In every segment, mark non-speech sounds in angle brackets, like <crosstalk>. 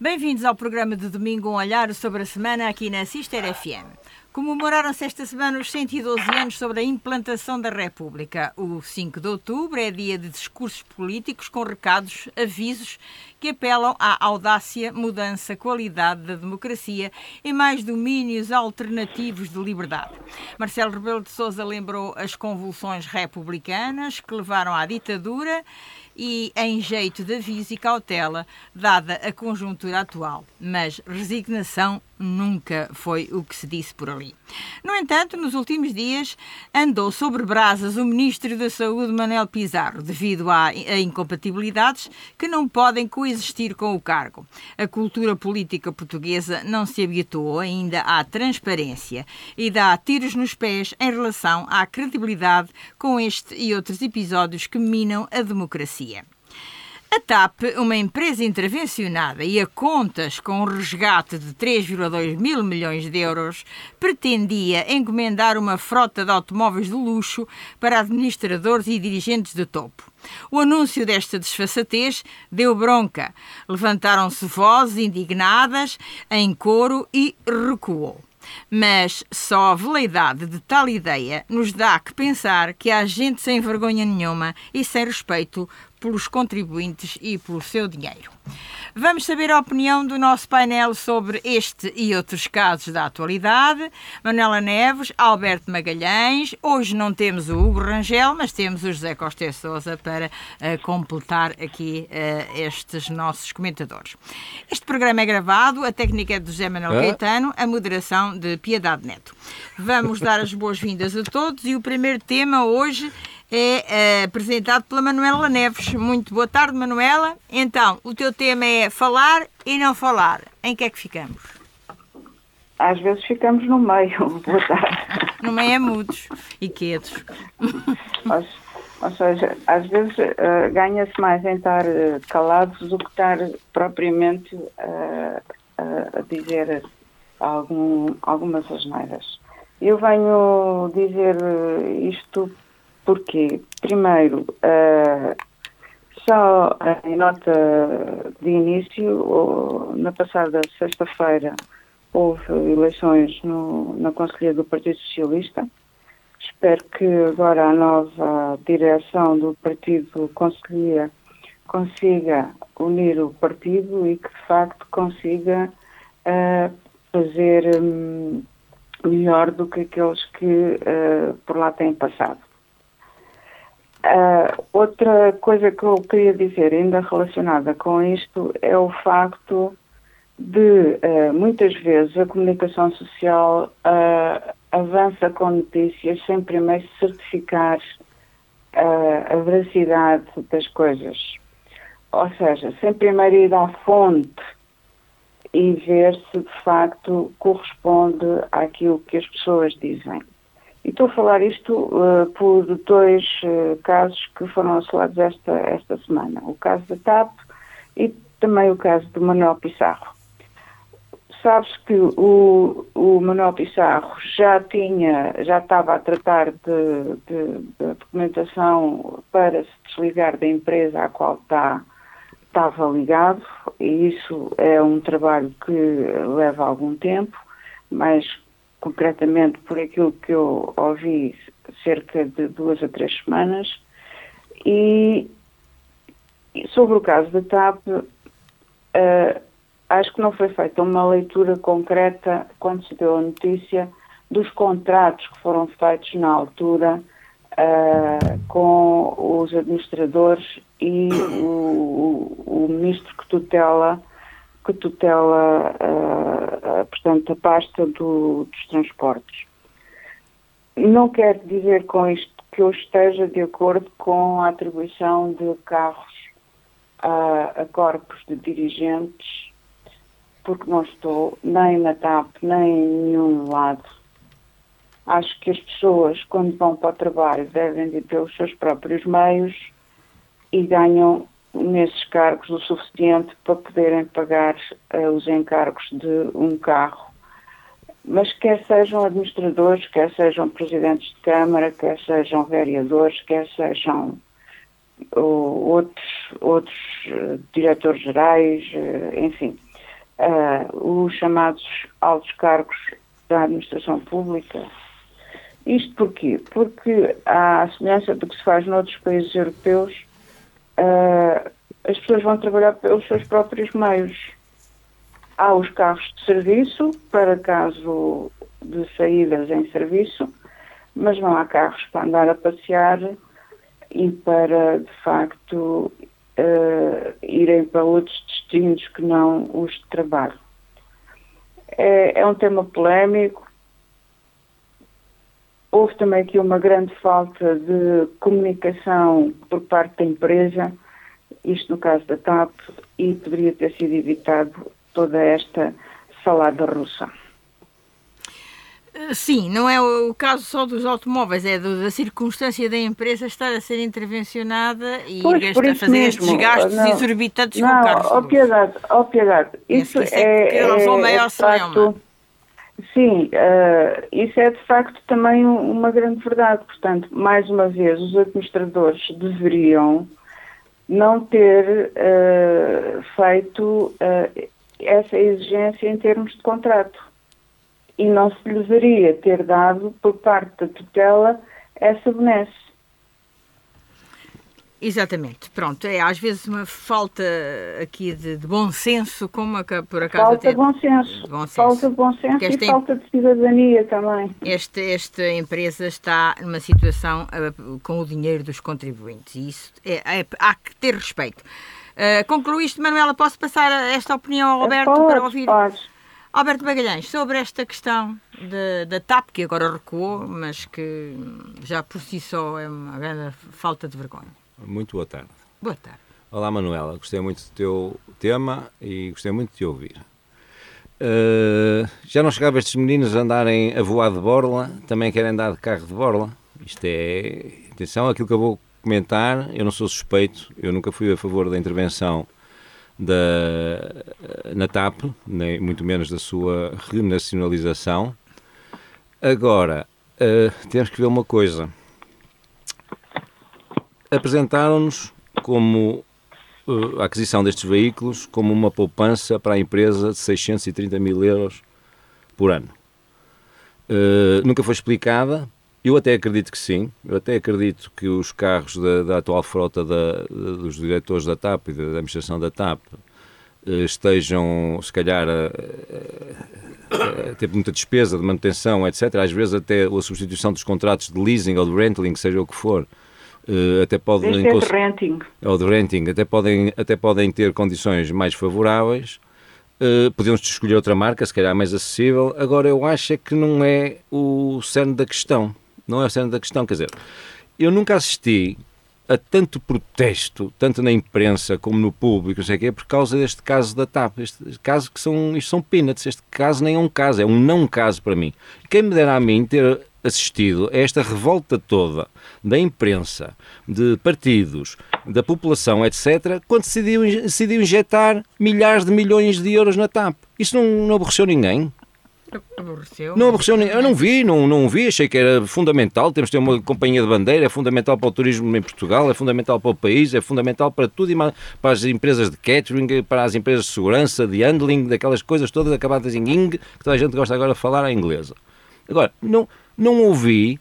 Bem-vindos ao programa de domingo Um Olhar sobre a Semana aqui na Sister FM. Comemoraram-se esta semana os 112 anos sobre a implantação da República. O 5 de outubro é dia de discursos políticos com recados, avisos que apelam à audácia, mudança, qualidade da democracia e mais domínios alternativos de liberdade. Marcelo Rebelo de Sousa lembrou as convulsões republicanas que levaram à ditadura e em jeito de aviso e cautela, dada a conjuntura atual. Mas resignação nunca foi o que se disse por ali. No entanto, nos últimos dias andou sobre brasas o Ministro da Saúde, Manuel Pizarro, devido a, incompatibilidades que não podem coexistir com o cargo. A cultura política portuguesa não se habituou ainda à transparência e dá tiros nos pés em relação à credibilidade com este e outros episódios que minam a democracia. A TAP, uma empresa intervencionada e a contas com um resgate de 3,2 mil milhões de euros, pretendia encomendar uma frota de automóveis de luxo para administradores e dirigentes de topo. O anúncio desta desfaçatez deu bronca. Levantaram-se vozes indignadas em coro e recuou. Mas só a veleidade de tal ideia nos dá que pensar que há gente sem vergonha nenhuma e sem respeito pelos contribuintes e pelo seu dinheiro. Vamos saber a opinião do nosso painel sobre este e outros casos da atualidade. Manuela Neves, Alberto Magalhães. Hoje não temos o Hugo Rangel, mas temos o José Costa Souza para uh, completar aqui uh, estes nossos comentadores. Este programa é gravado, a técnica é de José Manuel é? Caetano, a moderação de Piedade Neto. Vamos dar as <laughs> boas-vindas a todos e o primeiro tema hoje é, é apresentado pela Manuela Neves. Muito boa tarde, Manuela. Então, o teu tema é falar e não falar. Em que é que ficamos? Às vezes ficamos no meio. <laughs> Boa tarde. No meio é mudos e quedos. Ou, ou seja, às vezes uh, ganha-se mais em estar uh, calados do que estar propriamente uh, a dizer algum, algumas asneiras. Eu venho dizer isto porque, primeiro, uh, só em nota de início, na passada sexta-feira, houve eleições no, na Conselhia do Partido Socialista. Espero que agora a nova direção do Partido Conselhia consiga unir o partido e que de facto consiga uh, fazer um, melhor do que aqueles que uh, por lá têm passado. Uh, outra coisa que eu queria dizer, ainda relacionada com isto, é o facto de uh, muitas vezes a comunicação social uh, avança com notícias sem primeiro certificar a veracidade das coisas. Ou seja, sem primeiro ir à fonte e ver se de facto corresponde àquilo que as pessoas dizem. E estou a falar isto uh, por dois uh, casos que foram assolados esta, esta semana. O caso da TAP e também o caso do Manuel Pissarro. Sabes que o, o Manuel Pissarro já tinha, já estava a tratar de, de, de documentação para se desligar da empresa à qual está, estava ligado, e isso é um trabalho que leva algum tempo, mas concretamente por aquilo que eu ouvi cerca de duas a três semanas. E sobre o caso da TAP, uh, acho que não foi feita uma leitura concreta quando se deu a notícia dos contratos que foram feitos na altura uh, com os administradores e o, o, o ministro que tutela que tutela, uh, portanto, a pasta do, dos transportes. Não quero dizer com isto que eu esteja de acordo com a atribuição de carros a, a corpos de dirigentes, porque não estou nem na TAP, nem em nenhum lado. Acho que as pessoas, quando vão para o trabalho, devem de ter os seus próprios meios e ganham nesses cargos o suficiente para poderem pagar uh, os encargos de um carro. Mas quer sejam administradores, quer sejam presidentes de Câmara, quer sejam vereadores, quer sejam uh, outros, outros uh, diretores gerais, enfim. uh, os chamados altos cargos da administração pública. Isto porquê? Porque, à semelhança do que se faz noutros países europeus, uh, as pessoas vão trabalhar pelos seus próprios meios. Há os carros de serviço, para caso de saídas em serviço, mas não há carros para andar a passear e para, de facto, uh, irem para outros destinos que não os de trabalho. É, é um tema polémico. Houve também aqui uma grande falta de comunicação por parte da empresa, isto no caso da TAP, e poderia ter sido evitado toda esta salada russa. Eh, sim, não é o caso só dos automóveis, é da circunstância da empresa estar a ser intervencionada e a fazer mesmo. estes gastos não, exorbitantes não, com carros. Ó piedade, ó piedade. Isso, isso é, é, é, o maior é Sim, uh, isso é de facto também uma grande verdade. Portanto, mais uma vez, os administradores deveriam não ter uh, feito uh, essa exigência em termos de contrato e não se lhe deveria ter dado, por parte da tutela, essa benesse. Exatamente, pronto, é às vezes uma falta aqui de, de bom senso, como a, por acaso falta até... bom senso, bom senso. falta de bom senso e falta de cidadania também. Esta, esta empresa está numa situação uh, com o dinheiro dos contribuintes e isso é, é, há que ter respeito. Uh, concluíste, Manuela, posso passar esta opinião ao Roberto pode, para ouvir? Pode. Alberto Magalhães, sobre esta questão da TAP, que agora recuou, mas que já por si só é uma grande falta de vergonha. Muito boa tarde. Boa tarde. Olá, Manuela. Gostei muito do teu tema e gostei muito de te ouvir. Uh, já não chegava estes meninos a andarem a voar de borla, também querem andar de carro de borla. Isto é. Atenção, aquilo que eu vou comentar, eu não sou suspeito, eu nunca fui a favor da intervenção da, na TAP, nem muito menos da sua renacionalização. Agora, uh, temos que ver uma coisa. Apresentaram-nos como uh, a aquisição destes veículos como uma poupança para a empresa de 630 mil euros por ano. Uh, nunca foi explicada eu até acredito que sim, eu até acredito que os carros da, da atual frota da, dos diretores da TAP e da, administração da TAP eh, estejam, se calhar, a, a, a, ter muita despesa de manutenção, etc. Às vezes até a substituição dos contratos de leasing ou de renting, seja o que for, até podem é de renting. Ou de renting, até podem, até podem ter condições mais favoráveis. Uh, podemos escolher outra marca, se calhar mais acessível. Agora, eu acho é que não é o cerne da questão. Não é a cena da questão. Quer dizer, eu nunca assisti a tanto protesto, tanto na imprensa como no público, não sei o quê, por causa deste caso da TAP. Este caso que são, isto são peanuts, este caso nem é um caso, é um não caso para mim. Quem me dera a mim ter assistido a esta revolta toda da imprensa, de partidos, da população, etc., quando decidiu, decidiu injetar milhares de milhões de euros na TAP. Isso não, não aborreceu ninguém? Aborreceu. Não aborreceu, eu não vi, não, não vi, achei que era fundamental. Temos de ter uma companhia de bandeira, é fundamental para o turismo em Portugal, é fundamental para o país, é fundamental para tudo e para as empresas de catering, para as empresas de segurança, de handling, daquelas coisas todas acabadas em ing, que toda a gente gosta agora de falar a inglesa. Agora, não, não ouvi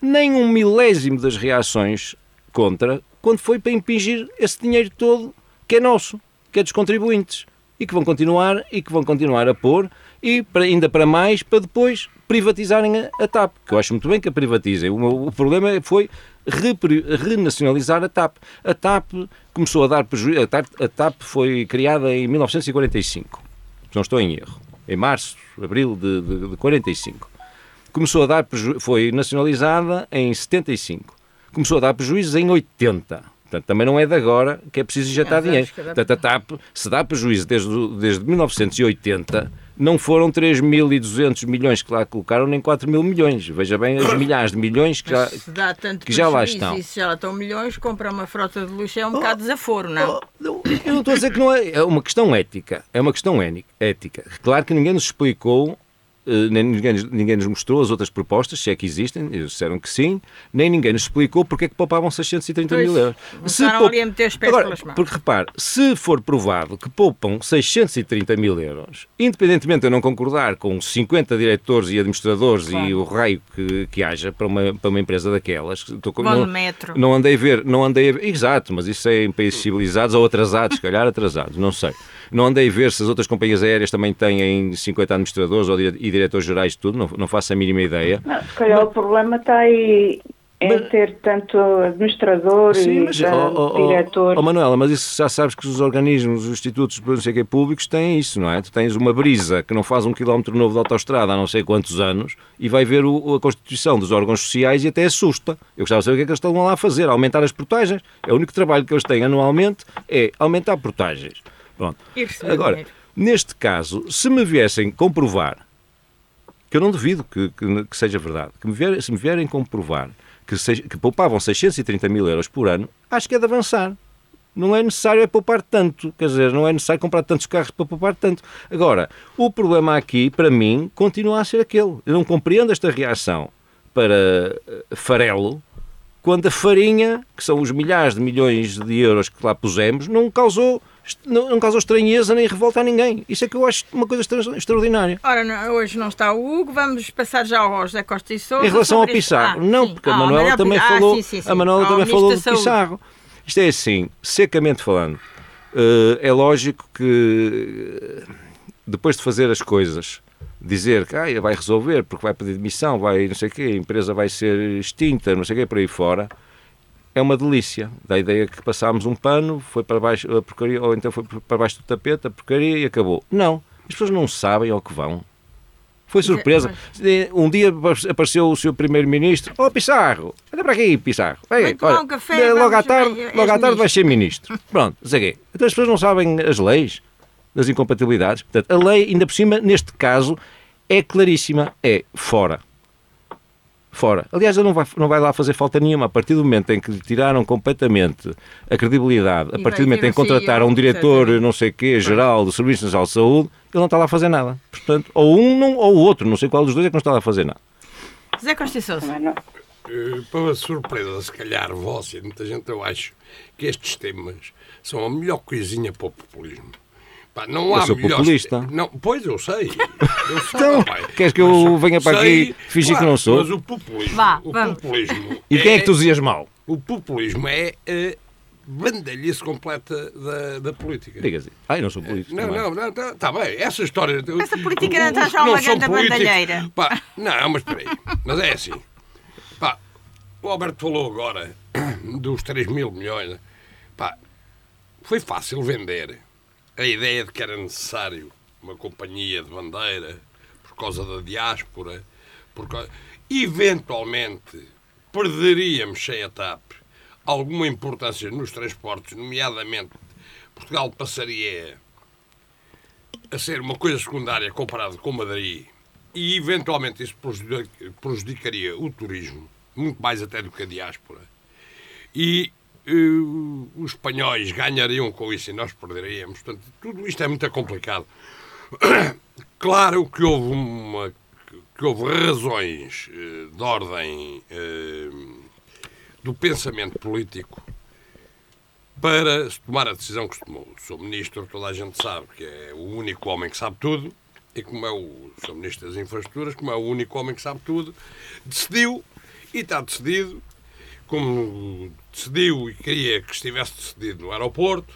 nem um milésimo das reações contra quando foi para impingir esse dinheiro todo que é nosso, que é dos contribuintes e que vão continuar e que vão continuar a pôr e para, ainda para mais para depois privatizarem a, a, TAP, que eu acho muito bem que a privatizem. O, o problema foi renacionalizar a TAP. A TAP começou a dar prejuízo. A TAP, a TAP foi criada em 1945, se não estou em erro, em março, abril de, de, de 45. Começou a dar prejuízo, foi nacionalizada em 75. Começou a dar prejuízos em 80 Portanto, também não é de agora que é preciso injetar dinheiro. Portanto, a TAP, se dá prejuízo desde, desde 1980, não foram 3.200 milhões que lá colocaram, nem 4 mil milhões. Veja bem as milhares de milhões que já, que já lá estão. E se já lá estão milhões, comprar uma frota de luxo é um oh, bocado desaforo, não? Oh, eu não estou a dizer que não é. É uma questão ética. É uma questão ética. Claro que ninguém nos explicou nem ninguém, ninguém nos mostrou as outras propostas, se é que existem, eles disseram que sim, nem ninguém nos explicou porque é que poupavam 630 Pois, mil euros. começaram poup- ali a meter os pés Agora, pelas mãos. Porque repare, se for provado que poupam 630 mil euros, independentemente de eu não concordar com os 50 diretores e administradores e o raio que, que haja para uma, para uma empresa daquelas, estou com- não, metro. não andei a ver, não andei a ver, exato, mas isso é em países civilizados ou atrasados, se calhar atrasados, não sei. Não andei a ver se as outras companhias aéreas também têm 50 administradores ou e diretores gerais de tudo, não, não faço a mínima ideia. Não, se calhar o problema está aí em Mas- ter tanto administrador Sim, e mas, oh, oh, diretor. oh, Manuela, mas isso já sabes que os organismos, os institutos não sei quê, públicos têm isso, não é? Tu tens uma brisa que não faz um quilómetro novo de autostrada há não sei quantos anos e vai ver o- a constituição dos órgãos sociais e até assusta. Eu gostava de saber o que é que eles estão lá a fazer, aumentar as portagens. É o único trabalho que eles têm anualmente é aumentar portagens. Pronto. Agora, neste caso, se me viessem comprovar, que eu não duvido que, que- que seja verdade, que me vier- se me vierem comprovar que, se- que poupavam 630 mil euros por ano, acho que é de avançar. Não é necessário é poupar tanto, quer dizer, não é necessário comprar tantos carros para poupar tanto. Agora, o problema aqui, para mim, continua a ser aquele. Eu não compreendo esta reação para eh, farelo, quando a farinha, que são os milhares de milhões de euros que lá pusemos, não causou, não, não causou estranheza nem revolta a ninguém. Isso é que eu acho uma coisa extra- extraordinária. Ora, não, hoje não está o Hugo, vamos passar já ao José Costa e Sousa. Em relação ao Pissarro, Ah, não, sim. porque a Ah, Manuela Manuel também Pissarro. falou, Ah, sim, sim, a Manuela também falou do. Pissarro. Isto é assim, secamente falando, eh, é lógico que eh, depois de fazer as coisas, dizer que ah, vai resolver porque vai pedir demissão, vai não sei o quê, a empresa vai ser extinta, não sei o quê, por aí fora, é uma delícia. Da ideia que passámos um pano, foi para baixo a porcaria, ou então foi para baixo do tapete, a porcaria e acabou. Não, as pessoas não sabem ao que vão. Foi surpresa. Um dia apareceu o seu primeiro-ministro. Ó, Pissarro, anda para aqui, Pissarro. Vem, olha, um café, logo à tarde, vem, és logo à tarde vais ser ministro. <laughs> Pronto, sei. Então as pessoas não sabem as leis das incompatibilidades. Portanto, a lei, ainda por cima, neste caso, é claríssima. É fora. Fora. Aliás, ele não vai, não vai lá fazer falta nenhuma. A partir do momento em que lhe tiraram completamente a credibilidade, a E partir do momento em que um contrataram um diretor, não sei o quê, geral do Serviço Nacional de Saúde, ele não está lá a fazer nada. Portanto, ou um não, ou o outro. Não sei qual dos dois é que não está lá a fazer nada. José Costa e Sousa. Também não- Eh, Para surpresa, se calhar, vossa e muita gente, eu acho que estes temas são a melhor coisinha para o populismo. Pá, não Eu há sou melhores populista. Não, pois eu sei. Eu sei <laughs> Então, queres que eu Mas venha para sei, aqui fingir que não sou? Mas o populismo. Vá, o vamos. populismo. E quem é que tu dizias mal? O populismo é a bandalhice completa da, da política. Diga-se. Ai, não sou político. Não, não, não, está tá bem. Essa história. Essa política não está já uma grande bandalheira. Pá, não, mas espera aí. Mas é assim. Pá, o Alberto falou agora <clears throat> dos 3 mil milhões. Pá, foi fácil vender a ideia de que era necessário uma companhia de bandeira por causa da diáspora. Por causa... Eventualmente perderíamos sem a TAP alguma importância nos transportes, nomeadamente Portugal passaria a ser uma coisa secundária comparado com Madrid e eventualmente isso prejudica- prejudicaria o turismo, muito mais até do que a diáspora. E os espanhóis ganhariam com isso e nós perderíamos. Portanto, tudo isto é muito complicado. <coughs> Claro que houve uma que houve razões eh, de ordem eh, do pensamento político para se tomar a decisão que se tomou. O Sr. Ministro, toda a gente sabe que é o único homem que sabe tudo, e como é o Sr. Ministro das Infraestruturas, como é o único homem que sabe tudo, decidiu, e está decidido, como decidiu e queria que estivesse decidido no aeroporto,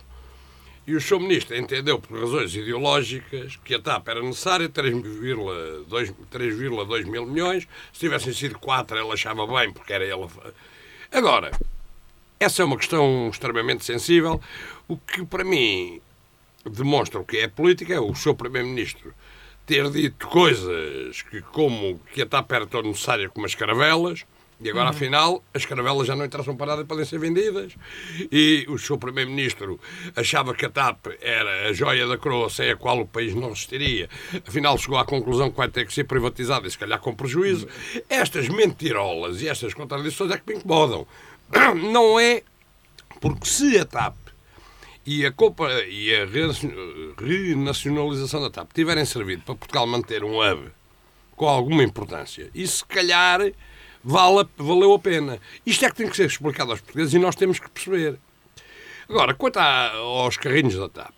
e o Sr. Ministro entendeu, por razões ideológicas, que a TAP era necessária 3,2 3,2 mil milhões. Se tivessem sido 4, ele achava bem, porque era ele. Agora, essa é uma questão extremamente sensível. O que, para mim, demonstra o que é política é o Sr. Primeiro-Ministro ter dito coisas que, como que a TAP era tão necessária como as caravelas, e agora, afinal, as caravelas já não interessam para nada e podem ser vendidas. E o Sr. Primeiro-Ministro achava que a TAP era a joia da coroa sem a qual o país não resistiria. Afinal, chegou à conclusão que vai ter que ser privatizada e, se calhar, com prejuízo. Estas mentirolas e estas contradições é que me incomodam. <coughs> Não é porque se a TAP e a, Copa, e a renacio- renacionalização da TAP tiverem servido para Portugal manter um hub com alguma importância. E se calhar vale, valeu a pena. Isto é que tem que ser explicado aos portugueses e nós temos que perceber. Agora, quanto à, aos carrinhos da TAP,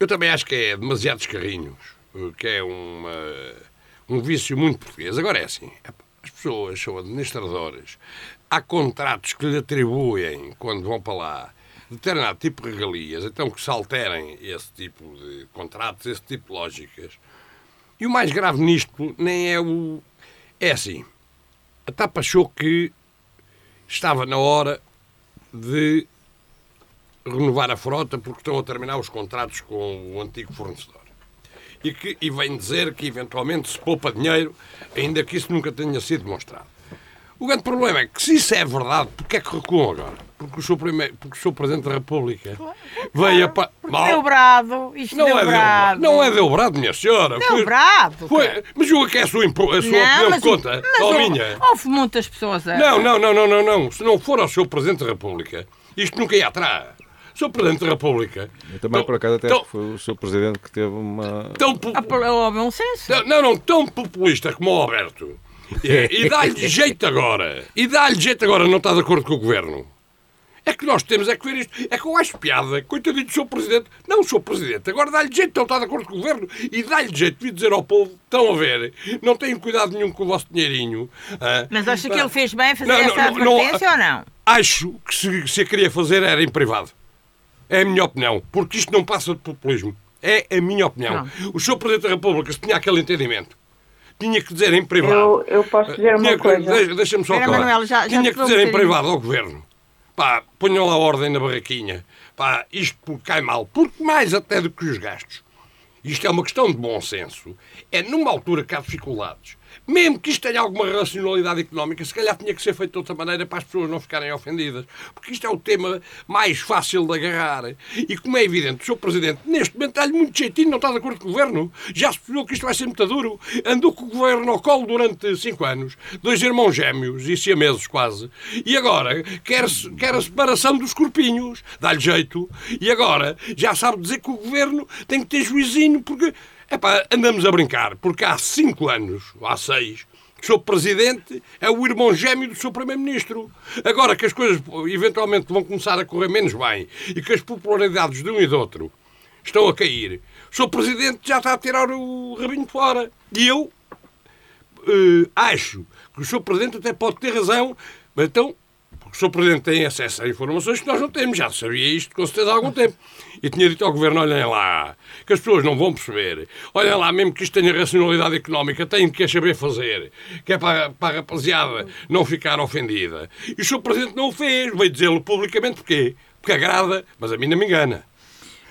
eu também acho que é demasiados carrinhos, que é uma, um vício muito português. Agora é assim, as pessoas são administradoras, há contratos que lhe atribuem, quando vão para lá, determinado tipo de regalias, então que se alterem esse tipo de contratos, esse tipo de lógicas. E o mais grave nisto nem é o. É assim, a TAP achou que estava na hora de renovar a frota porque estão a terminar os contratos com o antigo fornecedor. E, que, e vem dizer que eventualmente se poupa dinheiro, ainda que isso nunca tenha sido demonstrado. O grande problema é que se isso é verdade, porque é que recuam agora? Porque o seu, primeiro, porque o seu Presidente da República veio a... Pa... Mal. Deu brado, isto não deu é brado. Deu, não é deu brado, minha senhora. Deu foi, brado. Foi, mas julga que é a sua, a sua não, opinião que conta, mas ou houve, minha. Houve muitas pessoas a... Não, não, não, não, não, não. Se não for ao seu Presidente da República, isto nunca ia atrás. Sr. Presidente da República. Eu também, tão, por acaso, até tão, foi o Sr. Presidente que teve uma. Tão, bom senso. Não, não, tão populista como o Alberto. E, e dá-lhe <laughs> jeito agora. E dá-lhe jeito agora, não está de acordo com o governo. É que nós temos é que ver isto. É que eu acho piada. Coitadinho do Sr. Presidente. Não, o Sr. Presidente. Agora dá-lhe jeito, não está de acordo com o Governo. E dá-lhe jeito de dizer ao povo, estão a ver, não têm cuidado nenhum com o vosso dinheirinho. Ah, Mas acha que ele fez bem fazer não, essa não, advertência não, ou não? Acho que se, se a queria fazer era em privado. É a minha opinião. Porque isto não passa de populismo. É a minha opinião. Não. O Sr. Presidente da República, se tinha aquele entendimento, tinha que dizer em privado. Eu, eu posso dizer uma coisa. Deixa-me só acabar. Manuel, já, já tinha que dizer em privado ao Governo pá, ponham lá ordem na barraquinha, pá, isto cai mal, porque mais até do que os gastos. Isto é uma questão de bom senso. É numa altura que há dificuldades mesmo que isto tenha alguma racionalidade económica, se calhar tinha que ser feito de outra maneira para as pessoas não ficarem ofendidas. Porque isto é o tema mais fácil de agarrar. E como é evidente, o Sr. Presidente, neste momento, está-lhe muito jeitinho, não está de acordo com o Governo. Já se percebeu que isto vai ser muito duro. Andou com o Governo ao colo durante cinco anos. Dois irmãos gêmeos e siameses quase. E agora quer, quer a separação dos corpinhos. Dá-lhe jeito. E agora já sabe dizer que o Governo tem que ter juizinho porque Epá, andamos a brincar, porque há cinco anos, ou há seis, que o seu presidente é o irmão gêmeo do seu primeiro-ministro. Agora que as coisas eventualmente vão começar a correr menos bem e que as popularidades de um e do outro estão a cair, o seu presidente já está a tirar o rabinho fora. E eu uh, acho que o seu presidente até pode ter razão, mas então o Sr. Presidente tem acesso a informações que nós não temos. Já sabia isto com certeza há algum tempo. E tinha dito ao Governo, olhem lá, que as pessoas não vão perceber. Olhem lá, mesmo que isto tenha racionalidade económica, tem que saber fazer. Que é para, para a rapaziada não ficar ofendida. E o Sr. Presidente não o fez. Veio dizê-lo publicamente porquê? Porque agrada, mas a mim não me engana.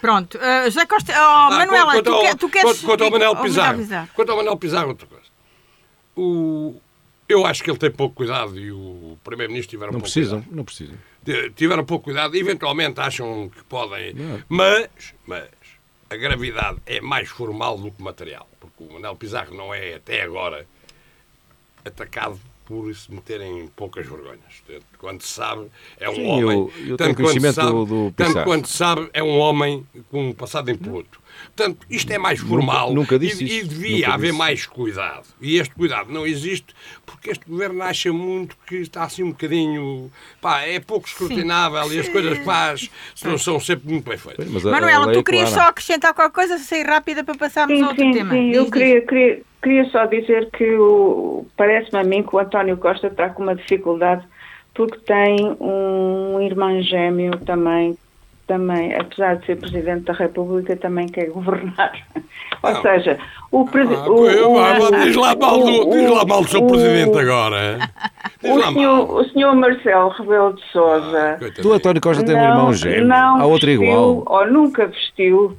Pronto. Uh, José Costa... Oh, ah, Manuela, quanto, tu, ao, tu queres... Quanto, quanto ao Manel Pizarro. Quanto ao Manel Pizarro, outra coisa. O eu acho que ele tem pouco cuidado e o Primeiro-Ministro tiveram não pouco precisam, cuidado. Não precisam, Tiveram pouco cuidado, eventualmente acham que podem. Não. Mas, mas a gravidade é mais formal do que material. Porque o Manuel Pizarro não é, até agora, atacado por se meterem poucas vergonhas. Quando se sabe, é um Sim, homem. Eu, eu tanto, conhecimento sabe, do, do tanto quanto se sabe, é um homem com um passado impoluto. Portanto, isto é mais formal. Nunca, nunca disse e, e devia nunca haver disse. mais cuidado. E este cuidado não existe porque este governo acha muito que está assim um bocadinho. Pá, é pouco escrutinável Sim. e as coisas que faz são, são sempre muito bem feitas. Mas Manuela, tu querias clara. só acrescentar qualquer coisa, sair rápida para passarmos sim, ao outro sim, tema? Sim, eu queria, queria, queria só dizer que parece-me a mim que o António Costa está com uma dificuldade porque tem um irmão gêmeo também também, apesar de ser Presidente da República, também quer governar. <laughs> Ou seja, o Presidente. Ah, diz, lá mal do, diz lá mal do seu Presidente agora. Diz o, senhor, o senhor Marcelo Rebelo de Souza. Ah, do António Costa tem um irmão gêmeo. Não Há outro vestiu, igual. Ou nunca vestiu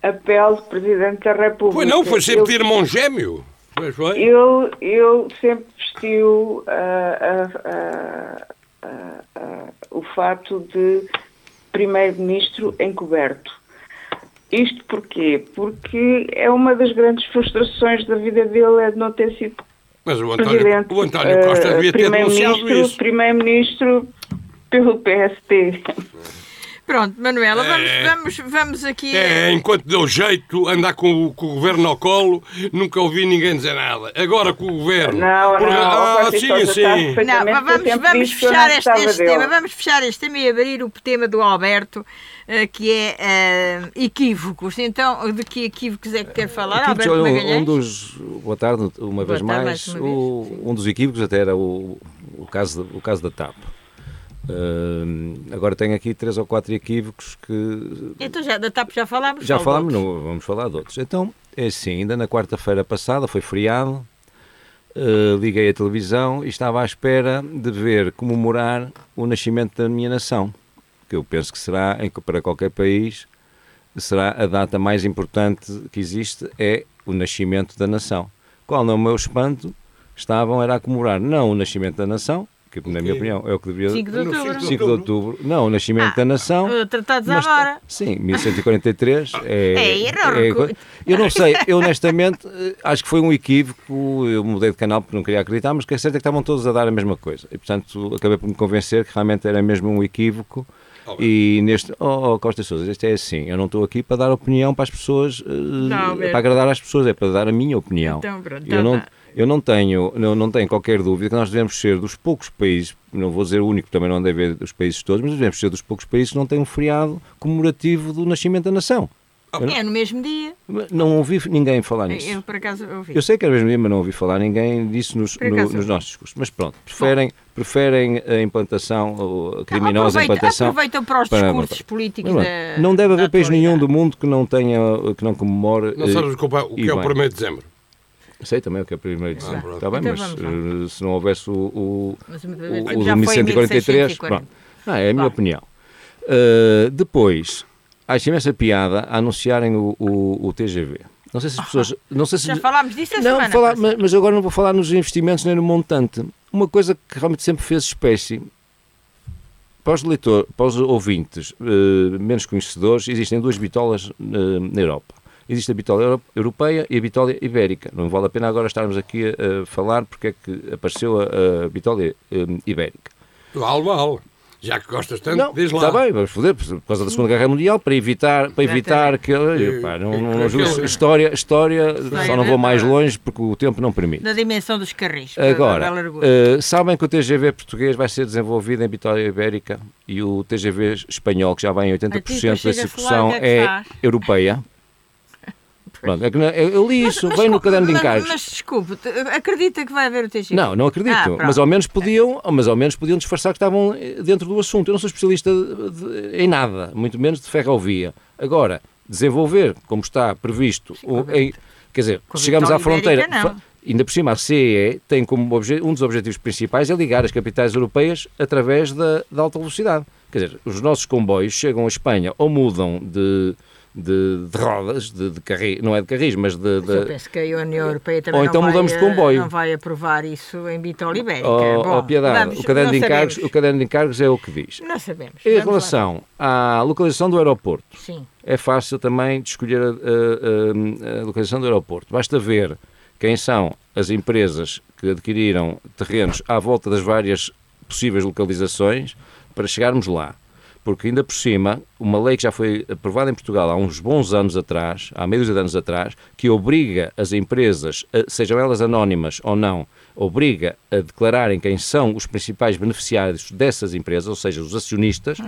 a pele de Presidente da República. Foi não, foi sempre ele, irmão gêmeo. Pois foi. Ele, ele sempre vestiu uh, uh, uh, o fato de primeiro-ministro encoberto. Isto porquê? Porque é uma das grandes frustrações da vida dele é de não ter sido Mas o António, o António Costa devia ter denunciado isso. Primeiro-ministro pelo PST. Pronto, Manuela, vamos, É. vamos, vamos aqui. É, enquanto deu jeito, andar com, o- com o governo ao colo, nunca ouvi ninguém dizer nada. Agora com o governo. Não, Por- não, Ah, sim, sim. Não, mas vamos, vamos fechar este, este dele. tema. Vamos fechar este tema e abrir o tema do Alberto, eh, que é eh, equívocos. Então, de que equívocos é que quer falar, Equívocos, Alberto um, Magalhães? um dos. Boa tarde, uma vez tarde mais. mais uma o- vez, um dos equívocos até era o, o, caso, o caso da TAP. Hum, agora tenho aqui três ou quatro equívocos que Então, já, da TAP já falámos? já falámos, não vamos falar de outros. Então, é assim, ainda na quarta-feira passada, foi feriado, eh, liguei a televisão e estava à espera de ver comemorar o nascimento da minha nação, que eu penso que será, em- para qualquer país, será a data mais importante que existe, é o nascimento da nação. Qual não é o meu espanto? Estavam era a comemorar não o nascimento da nação, que na minha opinião é o que deveria... 5 de outubro. cinco 5 de outubro, não, o nascimento Ah, da nação... Tratados Mas- agora. Sim, 1143 é, <laughs> É, era recu- Eu não sei, eu honestamente eh, acho que foi um equívoco. Eu mudei de canal porque não queria acreditar, mas o que é certo é que estavam todos a dar a mesma coisa. E portanto acabei por me convencer que realmente era mesmo um equívoco. Oh. E neste. Oh, oh, Costa Souza, isto é assim. Eu não estou aqui para dar opinião para as pessoas, eh, Não, Alberto. para agradar às pessoas, é para dar a minha opinião. Então, pronto, eu, então não, tá. Eu não tenho, não, não tenho qualquer dúvida que nós devemos ser dos poucos países, não vou dizer o único, também não deve haver dos países todos, mas devemos ser dos poucos países que não têm um feriado comemorativo do nascimento da nação. É no mesmo dia. Não ouvi ninguém falar nisso. Eu, por acaso, ouvi. Eu sei que era mesmo dia, mas não ouvi falar ninguém disso nos, no- nos nossos discursos. Mas pronto, preferem, preferem a implantação, a criminosa Aproveita- implantação. Aproveitam para os para- discursos políticos Mas, da. não deve da haver país nenhum do mundo que não tenha, que não comemore. Não eh, sabes o que é o e que é o bem. 1 de dezembro. Sei também o que é primeiro de Ah, dezembro. pronto. Está bem, Então mas eh, se não houvesse o, o, Mas o o, de o já do foi em 1143, 1640. pronto. Não, é a minha Vá. opinião. Uh, depois, acho imensa piada a anunciarem o, o, o TGV. Não sei se as pessoas. Não sei se, Já falámos disso a não, semana falar, mas, mas agora não vou falar nos investimentos nem no montante. Uma coisa que realmente sempre fez espécie. Para os, leitor, para os ouvintes eh, menos conhecedores, existem duas bitolas eh, na Europa. Existe a bitola euro- europeia e a bitola ibérica. Não vale a pena agora estarmos aqui a, a falar porque é que apareceu a, a bitola eh, ibérica. Vale, vale. Já que gostas tanto, Não, diz lá. está bem, vamos foder, por causa da Segunda Guerra Mundial, para evitar, para evitar que. pá, não, não, não, história, história, só não vou mais longe porque o tempo não permite. Da dimensão dos carris. Agora, eh, sabem que o TGV português vai ser desenvolvido em Vitória Ibérica e o TGV espanhol, que já vai em 80% Então, depois da chega-se lá, execução, o que é é europeia. Pronto, é não- eu, li isso, Mas vem no desculpe, caderno de mas- encargos. Mas, desculpe, te- acredita que vai haver o TGV? Não, não acredito. Ah, mas ao menos podiam, mas ao menos podiam disfarçar que estavam eh, dentro do assunto. Eu não sou especialista de- de- em nada, muito menos de ferrovia. Agora, desenvolver, como está previsto, o- com em- quer dizer, com chegamos à fronteira. Ibérica, Ainda por cima, a CEE tem como um dos objetivos principais é ligar as capitais europeias através da, da alta velocidade. Quer dizer, os nossos comboios chegam à Espanha ou mudam de, de, de rodas, de, de carris, não é de carris, mas de, Mas Eu de, penso que a União Europeia também Ou não então vai, mudamos de eh, comboio. não vai aprovar isso em Bitola Ibérica. Oh, Bom, oh, piedade, vamos- o, caderno de não encargos, sabemos. o caderno de encargos é o que diz. Não sabemos. Em Vamos lá. relação à localização do aeroporto, Sim. é fácil também de escolher a, a- a- a localização do aeroporto. Basta ver quem são as empresas que adquiriram terrenos à volta das várias possíveis localizações para chegarmos lá. Porque ainda por cima, uma lei que já foi aprovada em Portugal há uns bons anos atrás, há meio de anos atrás, que obriga as empresas, a- sejam elas anónimas ou não, obriga a declararem quem são os principais beneficiários dessas empresas, ou seja, os acionistas,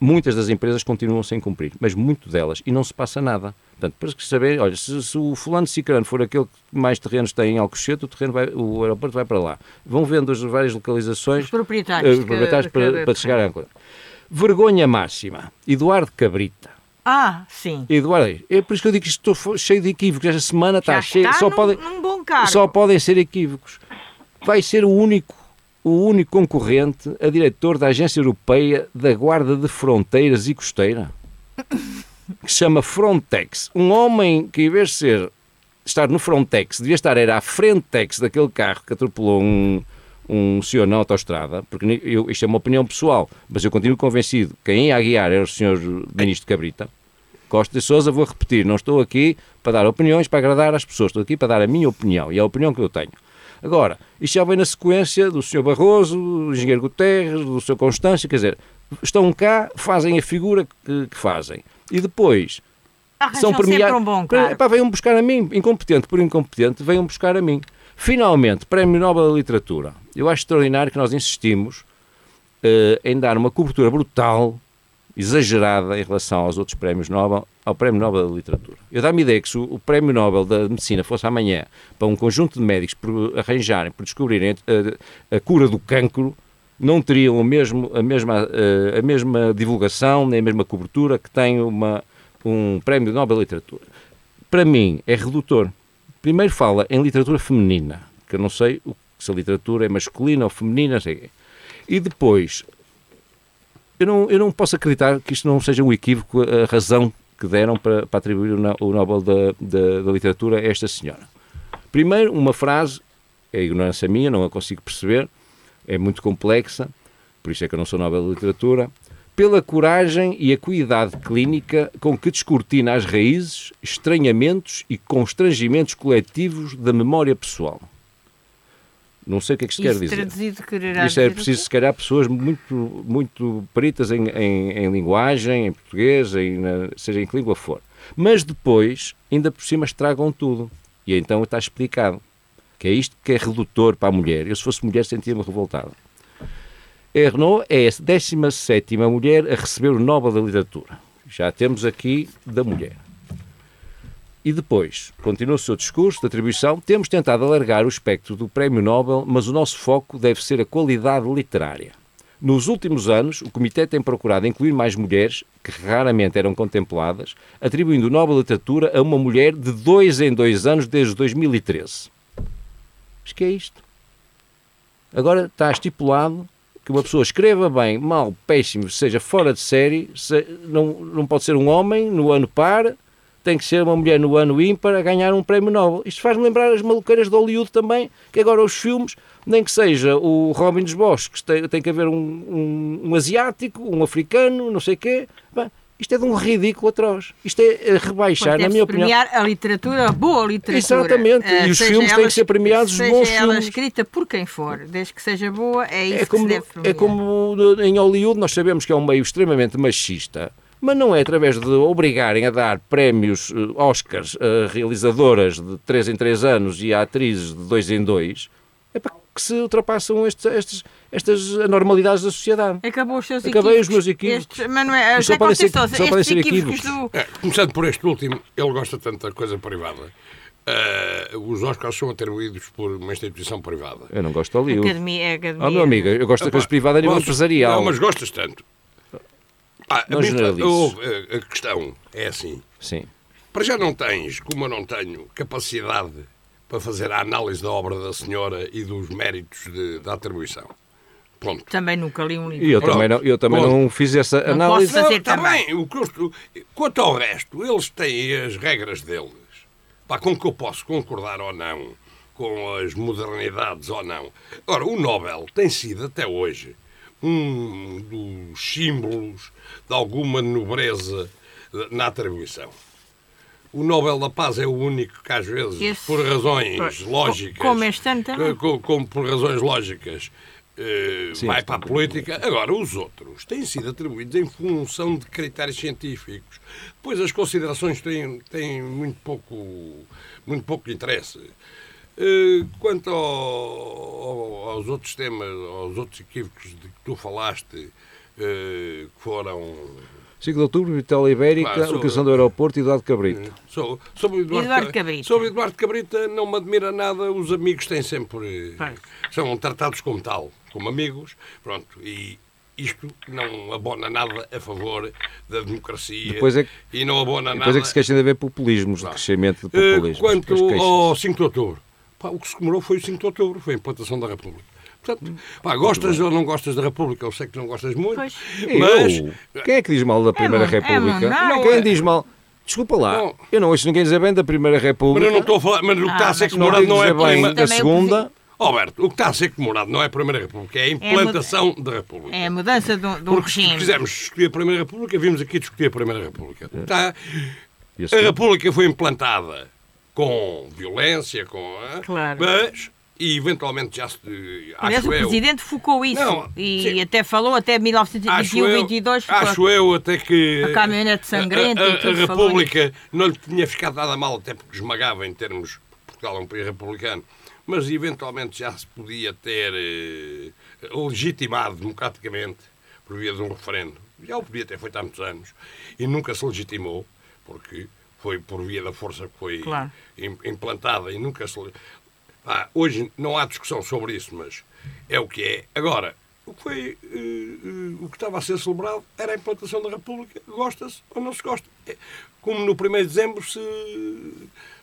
muitas das empresas continuam sem cumprir, mas muito delas, e não se passa nada. Portanto, para que saber, olha, se, se o fulano de Cicrano for aquele que mais terrenos tem em Alcochete, o, terreno vai, o aeroporto vai para lá. Vão vendo as várias localizações, Os proprietários. eh, de proprietários cada- para, cada- para chegar à coisa. Vergonha máxima. Eduardo Cabrita. Ah, sim. Eduardo, é por isso que eu digo que estou cheio de equívocos. Esta semana está está só num, podem, num só podem ser equívocos. Vai ser o único, o único concorrente a diretor da Agência Europeia da Guarda de Fronteiras e Costeira, que se chama Frontex. Um homem que, em vez de ser, estar no Frontex, devia estar era à Frentex daquele carro que atropelou um, um senhor na autostrada, porque eu, isto é uma opinião pessoal, mas eu continuo convencido que quem ia guiar era o senhor Ministro Cabrita. Costa de Sousa, vou repetir, não estou aqui para dar opiniões para agradar às pessoas, estou aqui para dar a minha opinião e a opinião que eu tenho. Agora, isto já vem na sequência do Sr. Barroso, do Engenheiro Guterres, do Sr. Constâncio, quer dizer, estão cá, fazem a figura que, que fazem. E depois Arranjam são premiados. um bom cargo. Pá, venham buscar a mim, incompetente por incompetente, venham buscar a mim. Finalmente, Prémio Nobel da Literatura. Eu acho extraordinário que nós insistimos eh, em dar uma cobertura brutal, exagerada em relação aos outros prémios Nobel, ao Prémio Nobel da Literatura. Eu dá-me ideia que se o, Prémio Nobel da Medicina fosse amanhã para um conjunto de médicos por arranjarem, por descobrirem a, a cura do cancro, não teriam o mesmo, a, mesma, eh, a mesma divulgação, nem a mesma cobertura que tem uma, um Prémio Nobel da Literatura. Para mim, é redutor. Primeiro fala em literatura feminina, que eu não sei se a literatura é masculina ou feminina, sei. E depois, eu não, eu não posso acreditar que isto não seja um equívoco, a razão que deram para, para atribuir o, No- o Nobel da, da, da Literatura a esta senhora. Primeiro, uma frase, é ignorância minha, não a consigo perceber, é muito complexa, por isso é que eu não sou Nobel da Literatura, pela coragem e acuidade clínica com que descortina as raízes, estranhamentos e constrangimentos coletivos da memória pessoal. Não sei o que é que isto quer dizer. traduzido Isto é preciso, se calhar, pessoas muito, muito peritas em, em, em linguagem, em português, em, na- seja em que língua for. Mas depois, ainda por cima, estragam tudo. E então está explicado. Que é isto que é redutor para a mulher. Eu, se fosse mulher, sentia-me revoltado. A Renault é a 17 mulher a receber o Nobel da Literatura. Já temos aqui da mulher. E depois, continua o seu discurso de atribuição, temos tentado alargar o espectro do Prémio Nobel, mas o nosso foco deve ser a qualidade literária. Nos últimos anos, o Comitê tem procurado incluir mais mulheres, que raramente eram contempladas, atribuindo o Nobel de Literatura a uma mulher de dois em dois anos desde 2013. Mas que é isto? Agora está estipulado que uma pessoa escreva bem, mal, péssimo, seja fora de série, se- não, não pode ser um homem no ano par, tem que ser uma mulher no ano ímpar a ganhar um prémio Nobel. Isto faz-me lembrar as maluqueiras de Hollywood também, que agora os filmes, nem que seja o Robin dos Bosques, tem, tem que haver um, um, um asiático, um africano, não sei o quê. Bem, isto é de um ridículo atroz. Isto é a rebaixar, na minha opinião. premiar a literatura, a boa literatura. Exatamente. Eh, E os seja filmes têm que ser premiados, seja bons ela filmes. escrita por quem for, desde que seja boa, é isso É que como, se deve é como em Hollywood nós sabemos que é um meio extremamente machista, mas não é através de obrigarem a dar prémios eh, Oscars a realizadoras de 3 em 3 anos e a atrizes de 2 em 2, é para que se ultrapassam estes, estes- estas anormalidades da sociedade. Acabou os seus Acabei equívocos. os meus equívocos. Estes, mas não é, só podem ser- só podem ser equívocos equívocos. do... É, começando por este último, ele gosta tanto da coisa privada. Eh, os Oscars são atribuídos por uma instituição privada. Eu não gosto de Hollywood. Academia, é academia. Oh, meu amigo, eu gosto da coisa privada a nível empresarial. Não, mas gostas tanto. Ah, Não a, minha- generalices. houve, a- questão é assim. Sim. Para já não tens, como eu não tenho, capacidade para fazer a análise da obra da senhora e dos méritos de- da atribuição. Ponto. Também nunca li um livro. E eu Pronto. também, não, eu também não fiz essa Não análise. posso fazer Está também. bem, o estou- quanto ao resto, eles têm as regras deles. Pá, com que eu posso concordar ou não, com as modernidades ou não. Ora, o Nobel tem sido até hoje um dos símbolos de alguma nobreza na atribuição. O Nobel da Paz é o único que às vezes, Esse- por razões Pois, lógicas, como este ano também. co- como por razões lógicas, eh, Sim, vai para a política. Agora, os outros têm sido atribuídos em função de critérios científicos. Depois, as considerações têm, têm muito, pouco, muito pouco interesse. Eh, Quanto ao- ao- aos outros temas, aos outros equívocos de que tu falaste, eh, que foram 5 de outubro, Vitória Ibérica, Claro, sou- locação do aeroporto e Eduardo Cabrito. So- Sobre o Eduardo, Eduardo Ca- Cabrita. Sobre o Eduardo Cabrita não me admira nada, os amigos têm sempre. Pois. são tratados como tal, como amigos, pronto, e isto não abona nada a favor da democracia Depois é que- e não abona Depois nada. é que se queixam de haver populismos, de crescimento de Eh, populismos. Quanto Depois ao 5 de outubro, pá, o que se comemorou foi o 5 de outubro, foi a implantação da República. Portanto, pá, gostas ou não gostas da República, eu sei que não gostas muito, Pois. mas Eu? Quem é que diz mal da Primeira mo- é República? mau, Quem é. diz mal? Desculpa lá, Não. eu não ouço ninguém dizer bem da Primeira Mas República. eu não estou a falar, mas o que Ah, está a ser mas não comemorado não é a bem primeira. da segunda. Alberto, o que está a ser comemorado não é a Primeira República, é a implantação da República. É a mudança de um, de um Porque se regime. quisermos discutir a Primeira República, vimos aqui discutir a Primeira República. Tá? E a A? República foi implantada com violência, com. Claro. Mas e eventualmente já se. Aliás, Acho o eu. Presidente focou isso Não, e sim. até falou até Acho 1921, eu, 22 ficou acho eu até que a caminhonete sangrenta a, a- e tudo a República não lhe tinha ficado nada mal, até porque esmagava em termos. Portugal é um país republicano, mas eventualmente já se podia ter eh, legitimado democraticamente por via de um referendo. Já o podia ter feito há muitos anos e nunca se legitimou, porque foi por via da força que foi Claro. im- implantada e nunca se. Pá, hoje não há discussão sobre isso, mas é o que é. Agora, o que, foi, eh, eh, o que estava a ser celebrado era a implantação da República, gosta-se ou não se gosta. É, Como no 1 de dezembro, se,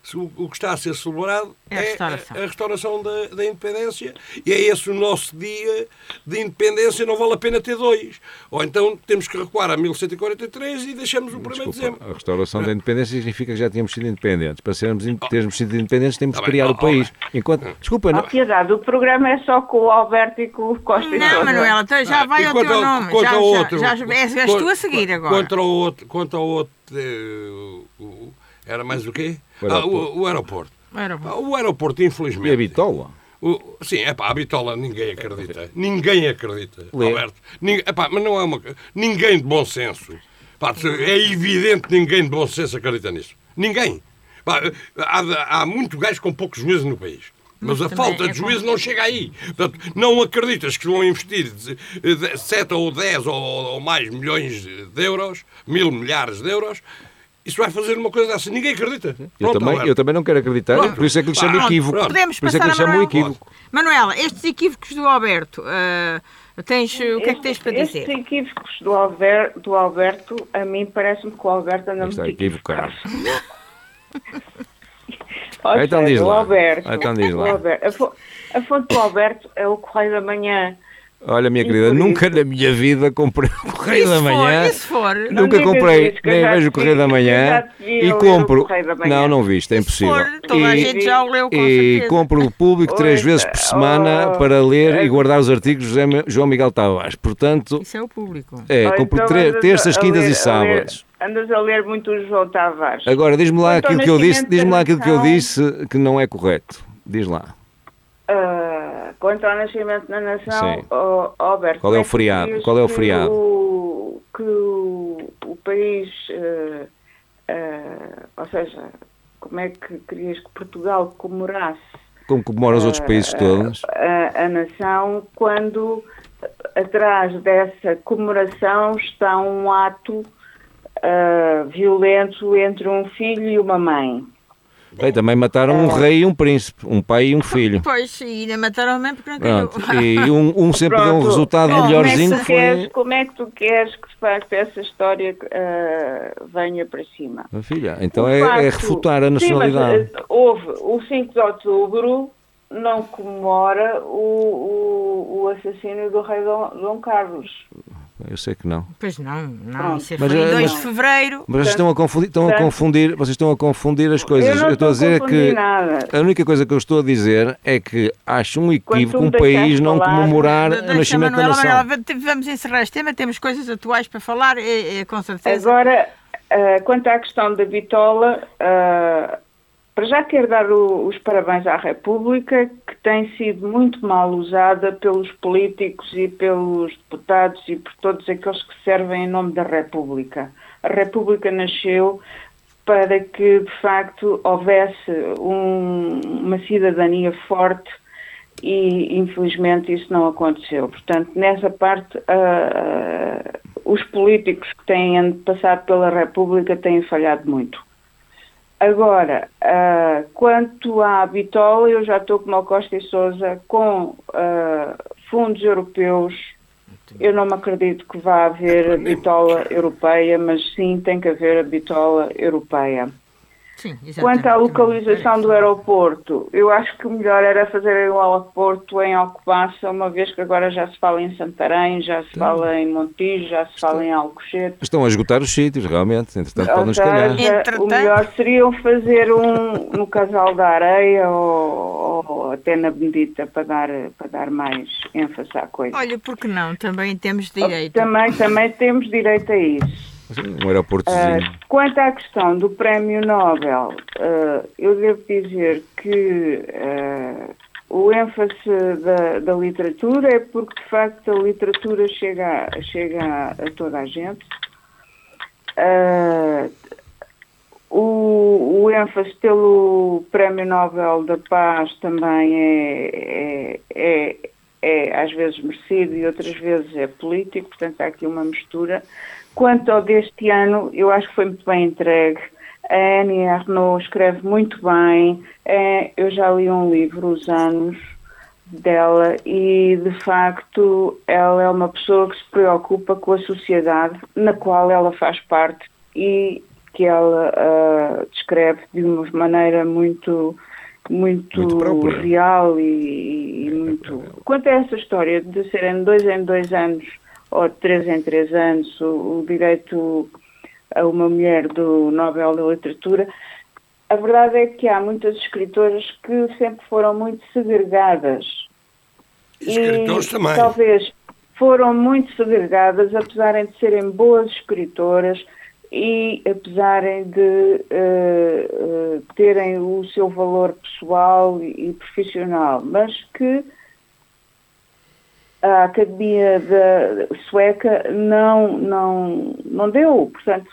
se o, o que está a ser celebrado É a restauração. a, a restauração da, da independência e é esse o nosso dia de independência, não vale a pena ter dois. Ou então temos que recuar a 1143 e deixamos o 1 de dezembro. a restauração da independência significa que já tínhamos sido independentes. Para sermos, in- termos sido independentes, temos Tá que bem, criar o país. ó, Enquanto, desculpa, não, piedade, o programa é só com o Alberto e com o Costa Não, Sousa. Manuela, então já Ah, vai ao teu nome. quanto Já, ao já- outro- já, és, tu a seguir agora. Quanto ao outro, quanto ao outro o- o- era mais o quê? O Ah, aeroporto. o, o aeroporto. Bom. Ah, O aeroporto, infelizmente. e a bitola. O- sim, é pá, a bitola ninguém acredita. Ninguém acredita, Lê. Alberto. Ninguém, epá, mas não é uma Ninguém de bom senso. Pá, é evidente que ninguém de bom senso acredita nisso. Ninguém. Pá, há, há muito gajo com pouco juízo no país. Mas, Mas a falta é de juízo não chega aí. Portanto, não acreditas que vão investir 7 ou 10 ou, ou mais milhões de euros, mil milhares de euros, isso vai fazer uma coisa dessa. Ninguém acredita. Eu Pronto, também, eu também não quero acreditar, Pronto. por isso é que lhe chamo Pronto, equívoco. pronto. Podemos Por isso é que lhe chamo Manuela. equívoco. Manuela, estes equívocos do Alberto, ah, tens, o que é que tens para Estes dizer? equívocos do, Alber, do Alberto, a mim parece-me que o Alberto anda Está muito equivocado. <laughs> Ou Então seja, diz o lá. Alberto, Então diz lá. o Alberto- a, fo- a fonte do Alberto é o Correio da Manhã. Olha, minha E querida, nunca isso- na minha vida comprei o Correio E da for, Manhã. e for? Não Nunca comprei, isso, nem vejo o Correio da Manhã e compro. Correio da Manhã. Não, não viste, é E impossível. for, toda a E- gente já o leu com e certeza. compro o público três vezes por semana oh, para ler e é- guardar os artigos de João Miguel Tavares. Portanto, Isso é o público. é, Ou compro então terças, quintas ler- e sábados. Andas a ler muito o João Tavares. Agora, diz-me lá Quanto ao aquilo que eu disse, diz-me lá aquilo que eu disse que não é correto. Diz lá. Ah, quanto ao nascimento da nação, oh, Alberto, Qual é o que feriado? Qual é o que feriado? o- que o, o país, ah, ah, ou seja, como é que querias que Portugal comemorasse Como comemoram os outros países ah, todos. a, a nação quando atrás dessa comemoração está um ato ah, violento entre um filho e uma mãe. Bem, também mataram um rei e um príncipe, um pai e um filho. <laughs> Pois, e ainda mataram mesmo porque não. Pronto. E um, um sempre deu um Pronto. resultado Como é que melhorzinho queres- foi. Como é que tu queres que de facto essa história ah, venha para cima? Ah, Filha, então é, é facto- refutar a Sim, nacionalidade. mas, eh, houve o 5 de outubro não comemora o, o, o assassínio do rei Dom, Dom Carlos. Eu sei que não. Pois não, não. Isso Mas, foi em eh, 2 mas- de fevereiro. Mas vocês estão a confundir, estão a confundir, vocês estão a confundir as coisas. Eu não estou a dizer é confundir que nada. a única coisa que eu estou a dizer é que acho um equívoco um país não falar- comemorar o nascimento da Manuela, nação. Manuela, vamos encerrar este tema, temos coisas atuais para falar, é, é, com certeza. Agora, ah, quanto à questão da bitola, ah, para já quero dar o- os parabéns à República, que tem sido muito mal usada pelos políticos e pelos deputados e por todos aqueles que servem em nome da República. A República nasceu para que, de facto, houvesse um- uma cidadania forte e, infelizmente, isso não aconteceu. Portanto, nessa parte, ah, ah, os políticos que têm passado pela República têm falhado muito. Agora, ah, quanto à bitola, eu já estou como o Costa e Sousa com ah, fundos europeus. Eu não me acredito que vá haver a bitola europeia, mas sim tem que haver a bitola europeia. Sim. Quanto à localização do aeroporto, eu acho que o melhor era fazer o aeroporto em Alcobaça, uma vez que agora já se fala em Santarém, já se fala em Montijo, já se fala em Alcochete. Estão a esgotar os sítios, realmente. Entretanto, podem se calhar. Entretanto- o melhor seria fazer um no Casal da Areia ou, ou até na Bendita para dar, para dar mais ênfase à coisa. Olha, porque não? Também temos direito. Também, também temos direito a isso. Um aeroportozinho. Ah, quanto à questão do Prémio Nobel, ah, eu devo dizer que ah, o ênfase da, da, literatura é porque, de facto, a literatura chega, chega a, a toda a gente. Uh, o, o, ênfase pelo Prémio Nobel da Paz também é, é, é, é, às vezes merecido e outras vezes é político, portanto há aqui uma mistura. Quanto ao deste ano, eu acho que foi muito bem entregue. A Annie Arnaud escreve muito bem. É, eu já li um livro, Os Anos, dela, e de facto ela é uma pessoa que se preocupa com a sociedade na qual ela faz parte e que ela uh, descreve de uma maneira muito muito, muito real e, e muito. <laughs> Quanto a essa história de serem dois em dois anos ou de três em três anos o, o direito a uma mulher do Nobel da Literatura, a verdade é que há muitas escritoras que sempre foram muito segregadas. Escritores e, também. Talvez foram muito segregadas, apesar de serem boas escritoras, e apesar de uh, uh, terem o seu valor pessoal e, e, profissional, mas que a Academia da Sueca não, não, não deu. Portanto,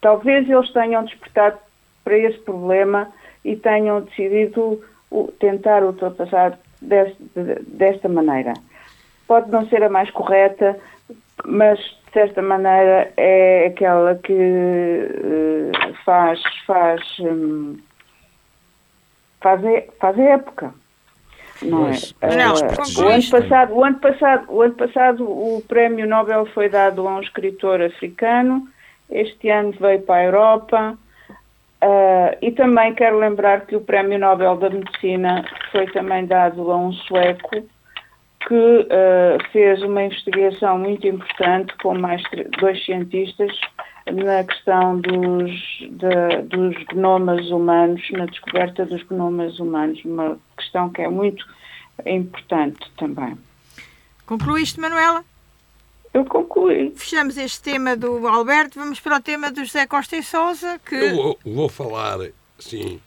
talvez eles tenham despertado para esse problema e tenham decidido tentar ultrapassar desta maneira. Pode não ser a mais correta, mas de certa maneira é aquela que uh, faz faz um, faz, faz época não é? Não, uh, o ano passado o ano passado o ano passado o prémio Nobel foi dado a um escritor africano. Este ano veio para a Europa. Uh, e também quero lembrar que o prémio Nobel da Medicina foi também dado a um sueco que uh, fez uma investigação muito importante com mais dois cientistas na questão dos, de, dos genomas humanos, na descoberta dos genomas humanos, uma questão que é muito importante também. Concluíste, Manuela? Eu concluí. Fechamos este tema do Alberto, vamos para o tema do José Costa e Sousa, que... Eu vou falar, sim,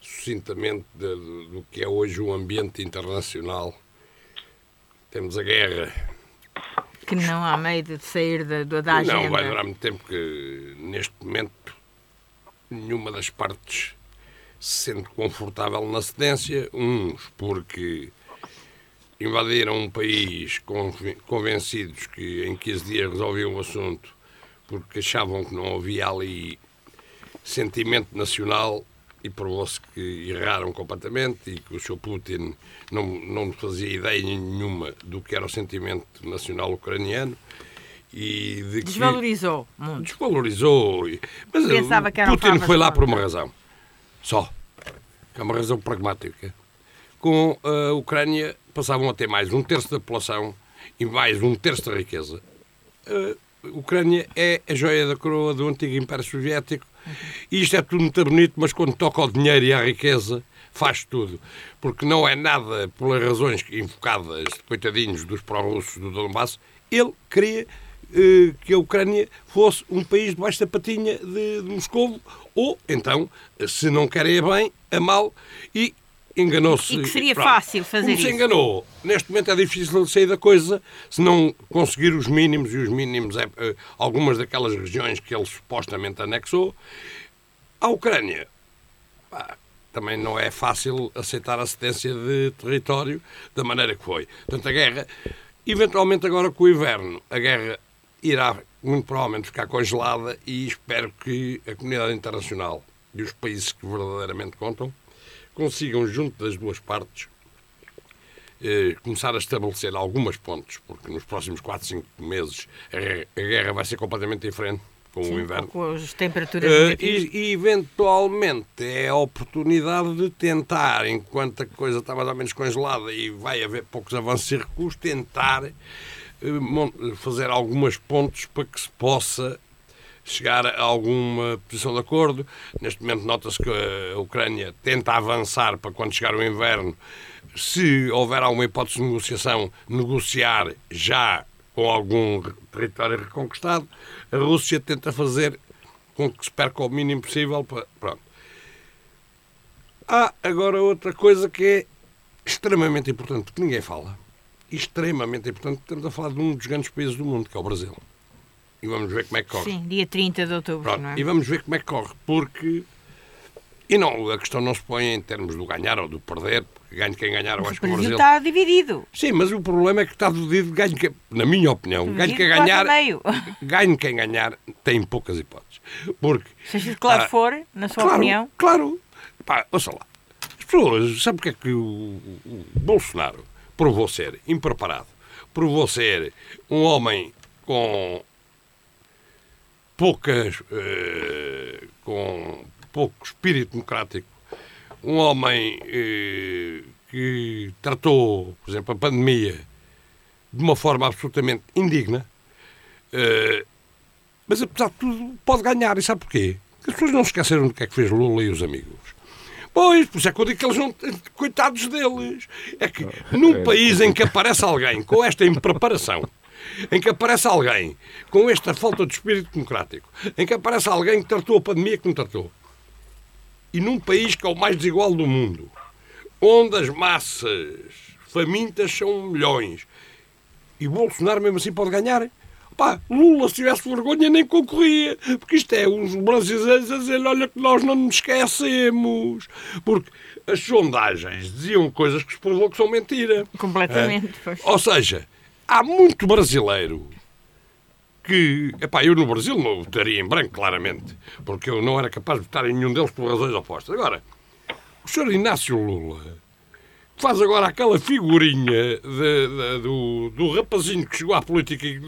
sucintamente de, de, do que é hoje o ambiente internacional temos a guerra. Que não há meio de sair da, da agenda. Não, vai durar muito tempo que, neste momento, nenhuma das partes se sente confortável na cedência. Uns porque invadiram um país convencidos que em 15 dias resolviam o assunto porque achavam que não havia ali sentimento nacional e provou-se que erraram completamente e que o Sr. Putin não, não fazia ideia nenhuma do que era o sentimento nacional ucraniano. E de Desvalorizou que, muito. Desvalorizou. Mas Pensava que Putin foi lá por uma razão. Só. Que é uma razão pragmática. Com a Ucrânia passavam a ter mais um terço da população e mais um terço da riqueza. A Ucrânia é a joia da coroa do antigo Império Soviético e isto é tudo muito bonito, mas quando toca ao dinheiro e à riqueza, faz tudo. Porque não é nada pelas razões invocadas, coitadinhos dos pró-russos do Donbass, ele queria eh, que a Ucrânia fosse um país debaixo da patinha de, de Moscou, ou então, se não querem a bem, a mal, e enganou-se. E que seria pronto. fácil fazer Como isso. se enganou. Neste momento é difícil sair da coisa se não conseguir os mínimos, e os mínimos é uh, algumas daquelas regiões que ele supostamente anexou. A Ucrânia, pá, também não é fácil aceitar a cedência de território da maneira que foi. Portanto, a guerra, eventualmente agora com o inverno, a guerra irá muito provavelmente ficar congelada e espero que a comunidade internacional e os países que verdadeiramente contam consigam, junto das duas partes, eh, começar a estabelecer algumas pontes, porque nos próximos 4, 5 meses a, guerra vai ser completamente diferente com Sim, o inverno. Com as temperaturas uh, e, e, eventualmente é a oportunidade de tentar, enquanto a coisa está mais ou menos congelada e vai haver poucos avanços e recuos, tentar uh, fazer algumas pontes para que se possa chegar a alguma posição de acordo. Neste momento nota-se que a Ucrânia tenta avançar para quando chegar o inverno, se houver alguma hipótese de negociação, negociar já com algum território reconquistado. A Rússia tenta fazer com que se perca o mínimo possível. Para... Pronto. Há agora outra coisa que é extremamente importante, que ninguém fala, extremamente importante, estamos a falar de um dos grandes países do mundo, que é o Brasil. E vamos ver como é que corre. Sim, dia 30 de outubro, Pronto, não é? E vamos ver como é que corre, porque. E não, a questão não se põe em termos do ganhar ou do perder, porque ganhe quem ganhar, eu acho que o Brasil está dividido. Sim, mas o problema é que está dividido, quem, na minha opinião, Dividido quem ganhar. meio. <laughs> Ganhe quem ganhar tem poucas hipóteses. Porque. Seja de que lado ah, for, na sua claro, opinião. Claro. Pá, ouça lá. As pessoas, sabe o que é que o, o Bolsonaro provou ser? Impreparado. Provou ser um homem com poucas. eh, com pouco espírito democrático. Um homem eh, que tratou, por exemplo, a pandemia de uma forma absolutamente indigna. Eh, mas apesar de tudo, pode ganhar. E sabe porquê? Porque as pessoas não se esqueceram do que é que fez Lula e os amigos. Pois, por isso é que eu digo que eles não. Coitados deles. É que num país em que aparece alguém com esta impreparação, em que aparece alguém com esta falta de espírito democrático, em que aparece alguém que tratou a pandemia que não tratou, e num país que é o mais desigual do mundo, onde as massas famintas são milhões, e Bolsonaro mesmo assim pode ganhar. Pá, Lula, se tivesse vergonha, nem concorria. Porque isto é os brasileiros a dizer: olha, que nós não nos esquecemos. Porque as sondagens diziam coisas que se provou que são mentira. Completamente, É. Ou seja, há muito brasileiro que. Epá, eu no Brasil não votaria em branco, claramente. Porque eu não era capaz de votar em nenhum deles por razões opostas. Agora, o senhor Inácio Lula faz agora aquela figurinha de- de- do, do rapazinho que chegou à política e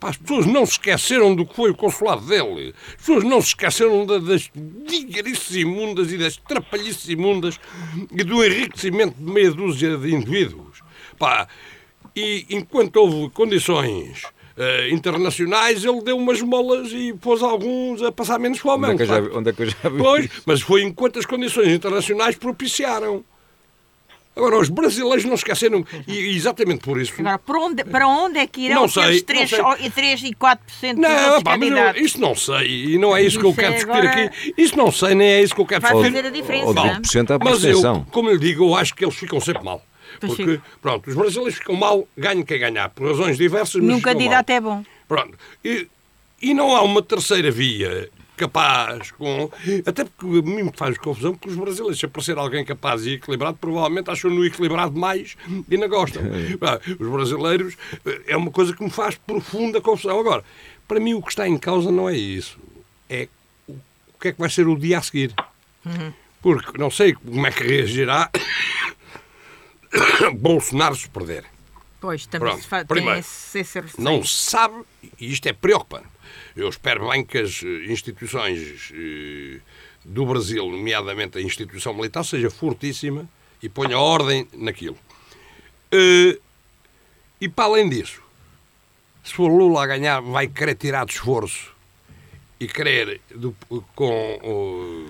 as pessoas não se esqueceram do que foi o consulado dele. As pessoas não se esqueceram da- das vigarices imundas e das trapalhices imundas e do enriquecimento de meia dúzia de indivíduos. Pá, e enquanto houve condições eh, internacionais, ele deu umas molas e pôs alguns a passar menos fome. Onde é, já, onde é que eu já vi Pois, isso? mas foi enquanto as condições internacionais propiciaram. Agora, os brasileiros não esqueceram, e exatamente por isso. Agora, para onde, para onde é que irão Não sei, aqueles 3, não sei. e 3 e 4% dos Não, pá, candidatos? isso não sei, e não é isso que eu Isso quero é discutir agora- aqui. Isso não sei, nem é isso que eu quero Vai discutir. fazer a diferença, Ou não é? 20% à Mas eu, como eu lhe digo, eu acho que eles ficam sempre mal. Porque, pronto, os brasileiros ficam mal, ganhem quem ganhar, por razões diversas, mas Num ficam candidato mal. é bom. Pronto. E, e não há uma terceira via capaz com. Até porque a mim me faz confusão que os brasileiros, se aparecer alguém capaz e equilibrado, provavelmente acham no equilibrado mais e não gostam. Ah, <laughs> Os brasileiros eh, é uma coisa que me faz profunda confusão. Agora, para mim o que está em causa não é isso. É o o que é que vai ser o dia a seguir. Porque não sei como é que reagirá <coughs> Bolsonaro se perder. Pois, também Pronto, se fa- primeiro, esse, esse. Não se sabe, e isto é preocupante. Eu espero bem que as eh, instituições eh, do Brasil, nomeadamente a instituição militar, seja fortíssima e ponha ordem naquilo. Eh, E para além disso, se for Lula a ganhar, vai querer tirar de esforço e querer do- com, o,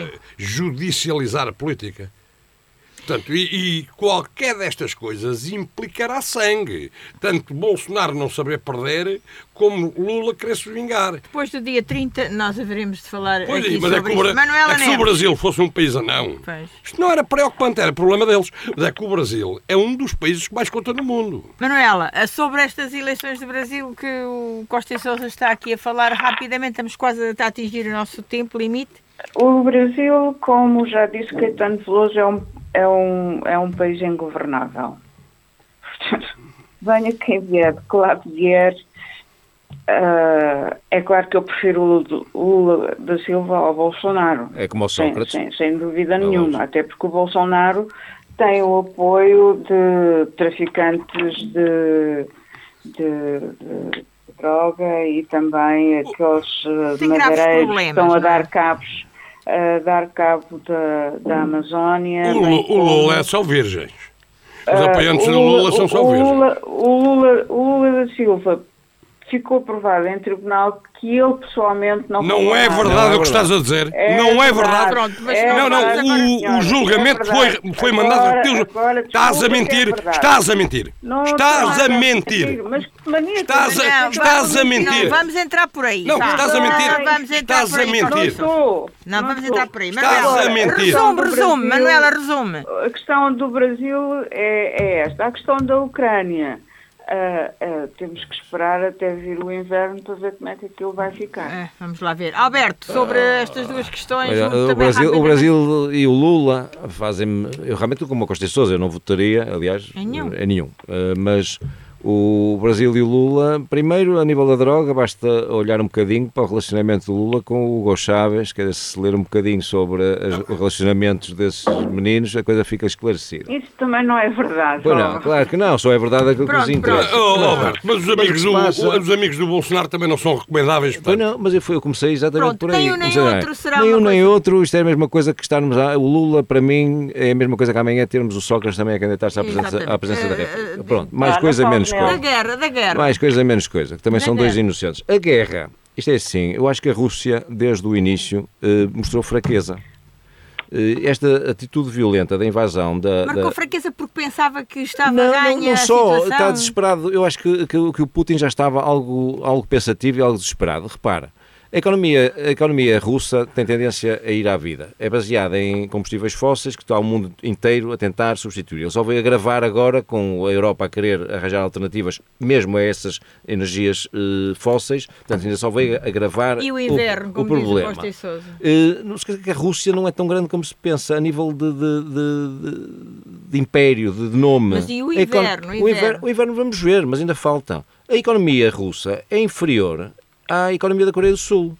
eh, judicializar a política. Portanto, e, e qualquer destas coisas implicará sangue. Tanto Bolsonaro não saber perder, como Lula querer se vingar. Depois do dia 30, nós haveremos de falar Pois aqui é, mas é sobre que, o. Manuela é que se o. Brasil fosse um país anão, Pois. isto não era preocupante, era problema deles. Mas é que o Brasil é um dos países que mais conta no mundo. Manuela, sobre estas eleições do Brasil que o Costa e Sousa está aqui a falar rapidamente, estamos quase a atingir o nosso tempo limite. O Brasil, como já disse Caetano Veloso, é um, é um, é um país ingovernável. Portanto, venha quem vier, de que lado vier, ah, é claro que eu prefiro o Lula- da Silva ao Bolsonaro. É como o Sem, Sócrates. sem, sem dúvida Não, nenhuma, até porque o Bolsonaro tem o apoio de traficantes de, de- de droga e também aqueles eh, madeireiros que estão a é? dar cabos a dar cabo da, da Amazónia. O, Lula- o Lula é só virgens. Os ah, apoiantes o do Lula são o só virgens. Lula, o Lula, o Lula da Silva ficou provado em tribunal que ele pessoalmente não Não é verdade Não é o que verdade. estás a dizer. É não é verdade. verdade. Pronto, É não, não, verdade, o, senhora, o julgamento é foi, foi mandado Agora- agora, Estás a é mentir. Estás a mentir. Não Estás a mentir. Mas que mania Estás a-? Não, estás vamos- a mentir. Não, vamos entrar por aí. Não, vá. estás a mentir. Não, Vamos entrar Estás por aí. a mentir. Não estou. Não, vamos estou. entrar por aí. Estás Manuela, a mentir. Resume, resume. Manuela, resume. A questão do Brasil é, é esta. A questão da Ucrânia. Ah, ah, temos que esperar até vir o inverno para ver como é que aquilo vai ficar. É, vamos lá ver. Alberto, sobre estas duas questões. Olha, o, Brasil, o. Brasil e o Lula fazem-me. Eu realmente, como a Costa Sousa, eu não votaria, aliás, Em nenhum. em nenhum. Eh, mas o Brasil e o Lula, primeiro, a nível da droga, basta olhar um bocadinho para o relacionamento do Lula com o Hugo Chávez, quer dizer, se ler um bocadinho sobre as- os relacionamentos desses meninos, a coisa fica esclarecida. Isso também não é verdade. Pois não, claro que não, só é verdade aquilo que Pronto, nos interessa. pronto. Oh. Alberto, mas os amigos, que do, os amigos do Bolsonaro também não são recomendáveis. Pois portanto. não, mas eu, fui, eu comecei exatamente Pronto, por aí. nem um nem outro será nem um nem coisa- outro, isto é a mesma coisa que estarmos. A, o Lula, para mim, é a mesma coisa que amanhã termos o Sócrates também a candidatar-se à presença, à presença da Eh, República. eh, Pronto, mais Ah, coisa, menos nele. Da coisa. guerra, da guerra. Mais coisa, menos coisa, que também Da são dois guerra. inocentes. A guerra, isto é assim, eu acho que a Rússia, desde o início, eh, mostrou fraqueza. Eh, esta atitude violenta da invasão da. Marcou da- fraqueza porque pensava que estava não, a não, ganhar não só, a situação. está desesperado. Eu acho que, que, que o Putin já estava algo, algo pensativo e algo desesperado. Repara, a economia, a economia russa tem tendência a ir à vida. É baseada em combustíveis fósseis que está o mundo inteiro a tentar substituir. Ele só veio agravar agora com a Europa a querer arranjar alternativas, mesmo a essas energias eh, fósseis. Portanto, ainda só veio agravar E o inverno, o, o como diz o problema. E Sousa. Eh, não esqueça que a Rússia não é tão grande como se pensa a nível de, de, de- de- império, de, nome. Mas e o inverno, o O, inverno, o inverno vamos ver, mas ainda falta. A economia russa é inferior à economia da Coreia do Sul.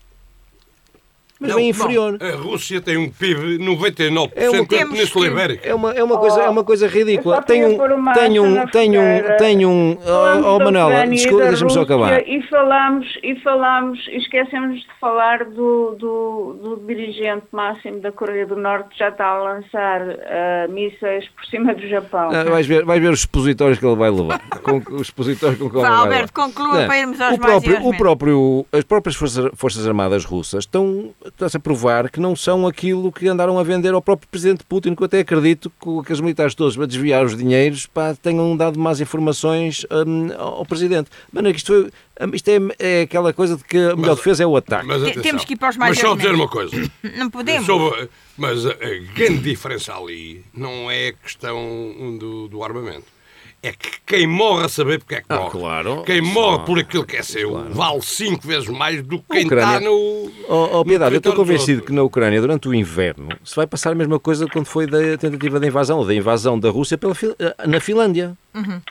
Mas Não, bem inferior. A Rússia tem um PIB 99% É uma- da Península Ibérica. É uma, é uma coisa, é uma coisa ridícula. Tem um, tem um, tem um, tem um, oh, oh e desculpa, deixa-me só acabar. E falamos, e falamos, e esquecemos de falar do, do, do dirigente máximo da Coreia do Norte que já está a lançar ah, mísseis por cima do Japão. Ah, vais, ver, vais ver os expositórios que ele vai levar. Com, os expositórios com que ele vai Alberto, levar. conclua Não, para irmos aos o mais próprio, o próprio, As próprias forças, forças Armadas russas estão, estão-se a provar que não são aquilo que andaram a vender ao próprio Presidente Putin, que eu até acredito que aqueles militares todos a desviar os dinheiros pá, tenham dado más informações hum, ao Presidente. Mano, isto, foi, hum, isto é, é aquela coisa de que a melhor defesa é o ataque. Mas atenção. temos que ir para os mais Mas só dizer uma coisa. <laughs> Não podemos. Sobre- mas a, a grande diferença ali não é a questão do, do armamento. É que quem morre a saber porque é que Ah, morre. claro. Quem morre por aquilo que é seu vale cinco vezes mais do que quem Ucrânia- está no. Oh, oh, Piedade, eu estou convencido que na Ucrânia, durante o inverno, se vai passar a mesma coisa quando foi da tentativa de invasão, ou da invasão da Rússia pela, eh, na Finlândia.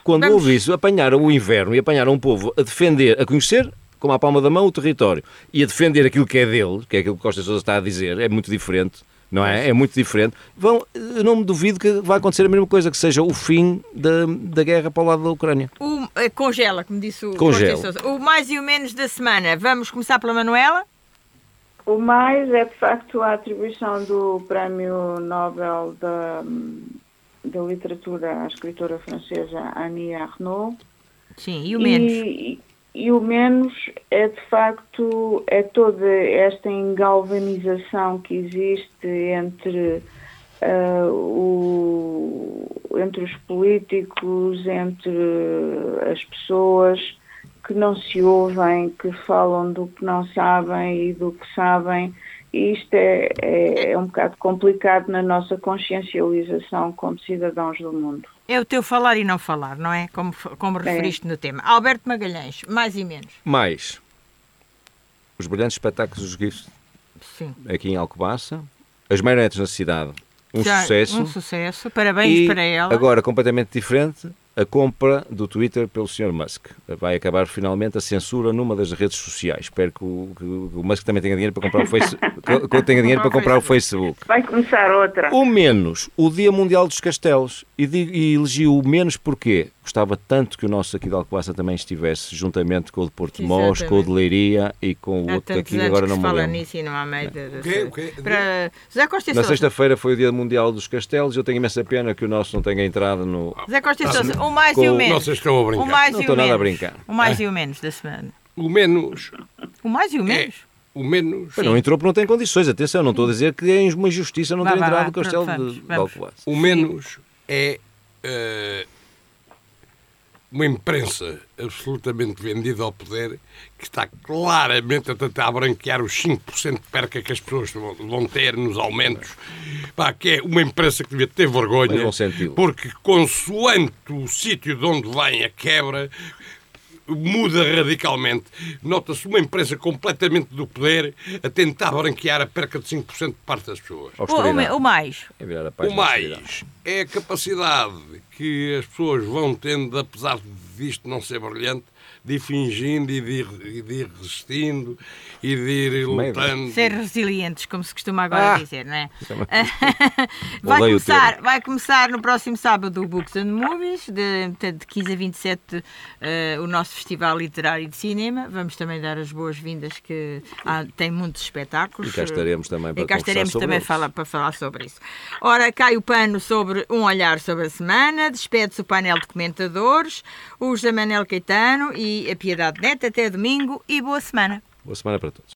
Quando Uhum. Vamos- houve isso, apanharam o inverno e apanharam um povo a defender, a conhecer, como a palma da mão, o território, e a defender aquilo que é dele, que é aquilo que Costa Sousa está a dizer, é muito diferente. Não é? É muito diferente. Vão, eu não me duvido que vai acontecer a mesma coisa, que seja o fim da, da guerra para o lado da Ucrânia. O, eh, congela, como disse o Congela. O mais e o menos da semana. Vamos começar pela Manuela. O mais é de facto a atribuição do Prémio Nobel da, da Literatura à escritora francesa Annie Arnaud. Sim, e o menos. E, e o menos é de facto é toda esta engalvanização que existe entre ah, o, entre os políticos, entre as pessoas que não se ouvem, que falam do que não sabem e do que sabem. E isto é, é, é um bocado complicado na nossa consciencialização como cidadãos do mundo. É o teu falar e não falar, não é? Como, como referiste no tema. Alberto Magalhães, mais e menos. Mais os brilhantes espetáculos dos GIFs Sim. aqui em Alcobaça, as marionetes na cidade, um Já- sucesso. Um sucesso. Parabéns e para ela. agora, completamente diferente, a compra do Twitter pelo Sr. Musk. Vai acabar finalmente a censura numa das redes sociais. Espero que o, que o Musk também tenha dinheiro para comprar o <laughs> Facebook. que, que tenha dinheiro para comprar o Facebook. Vai começar outra. O menos, o Dia Mundial dos Castelos. E, digo- e elegi o menos porque gostava tanto que o nosso aqui de Alcobaça também estivesse juntamente com o de Porto de Mós, com o de Leiria e com o Há outro anos agora que não se me fala lembro. nisso e não há meio de... de- O quê? Para... José Costa e Na sexta-feira foi o Dia Mundial dos Castelos. Eu tenho imensa pena que o nosso não tenha entrado no. José Costa e Sousa, o mais e Com- o menos. Vocês estão a O brincar. mais Não e o estou nada a menos. brincar. O mais e o menos da semana. o menos O mais e o é menos. o menos Pois Não entrou porque não tem condições. Atenção, não estou a dizer que é uma injustiça não Vá, ter vá, entrado vá, no castelo vamos, de vamos. Alcobaça. o menos é eh, uma imprensa absolutamente vendida ao poder que está claramente a tentar branquear os 5% de perca que as pessoas vão- ter nos aumentos. Pá, que é uma imprensa que devia ter vergonha, porque consoante o sítio de onde vem a quebra, muda radicalmente. Nota-se uma imprensa completamente do poder a tentar branquear a perca de 5% de parte das pessoas. O, o, mais. É O mais é a capacidade que as pessoas vão tendo, apesar disto não ser brilhante, de ir fingindo e de ir, e de ir resistindo e de ir lutando. Ser resilientes, como se costuma agora Ah. dizer, não é? Isso é uma- <laughs> vai, começar, vai começar no próximo sábado o Books and Movies, de, de 15 a 27, eh, o nosso Festival Literário de Cinema. Vamos também dar as boas-vindas, que há- tem muitos espetáculos. E cá estaremos também para E cá estaremos sobre também fala- para falar sobre isso. Ora, cai o pano sobre um olhar sobre a semana, despede-se o painel de comentadores, o José Manel Caetano e a Piedade Neto. Até domingo e boa semana. Boa semana para todos.